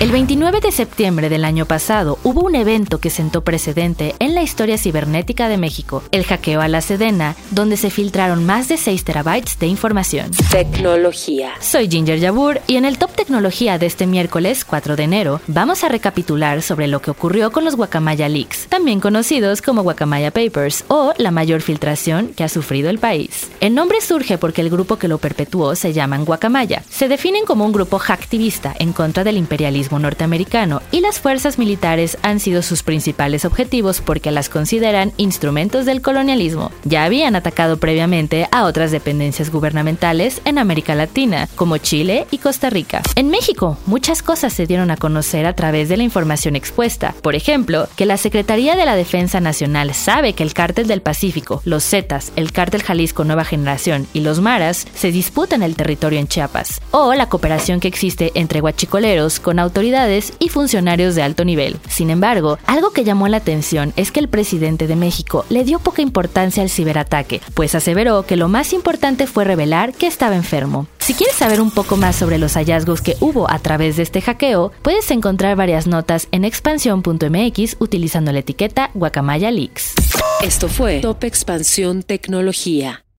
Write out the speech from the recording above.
El 29 de septiembre del año pasado hubo un evento que sentó precedente en la historia cibernética de México, el hackeo a la Sedena, donde se filtraron más de 6 terabytes de información. Tecnología. Soy Ginger Yabur y en el Top Tecnología de este miércoles 4 de enero vamos a recapitular sobre lo que ocurrió con los Guacamaya Leaks, también conocidos como Guacamaya Papers o la mayor filtración que ha sufrido el país. El nombre surge porque el grupo que lo perpetuó se llaman Guacamaya. Se definen como un grupo hacktivista en contra del imperialismo norteamericano y las fuerzas militares han sido sus principales objetivos porque las consideran instrumentos del colonialismo. Ya habían atacado previamente a otras dependencias gubernamentales en América Latina, como Chile y Costa Rica. En México, muchas cosas se dieron a conocer a través de la información expuesta. Por ejemplo, que la Secretaría de la Defensa Nacional sabe que el Cártel del Pacífico, los Zetas, el Cártel Jalisco Nueva Generación y los Maras se disputan el territorio en Chiapas. O la cooperación que existe entre guachicoleros con autoridades autoridades y funcionarios de alto nivel. Sin embargo, algo que llamó la atención es que el presidente de México le dio poca importancia al ciberataque, pues aseveró que lo más importante fue revelar que estaba enfermo. Si quieres saber un poco más sobre los hallazgos que hubo a través de este hackeo, puedes encontrar varias notas en expansión.mx utilizando la etiqueta Guacamaya Leaks. Esto fue Top Expansión Tecnología.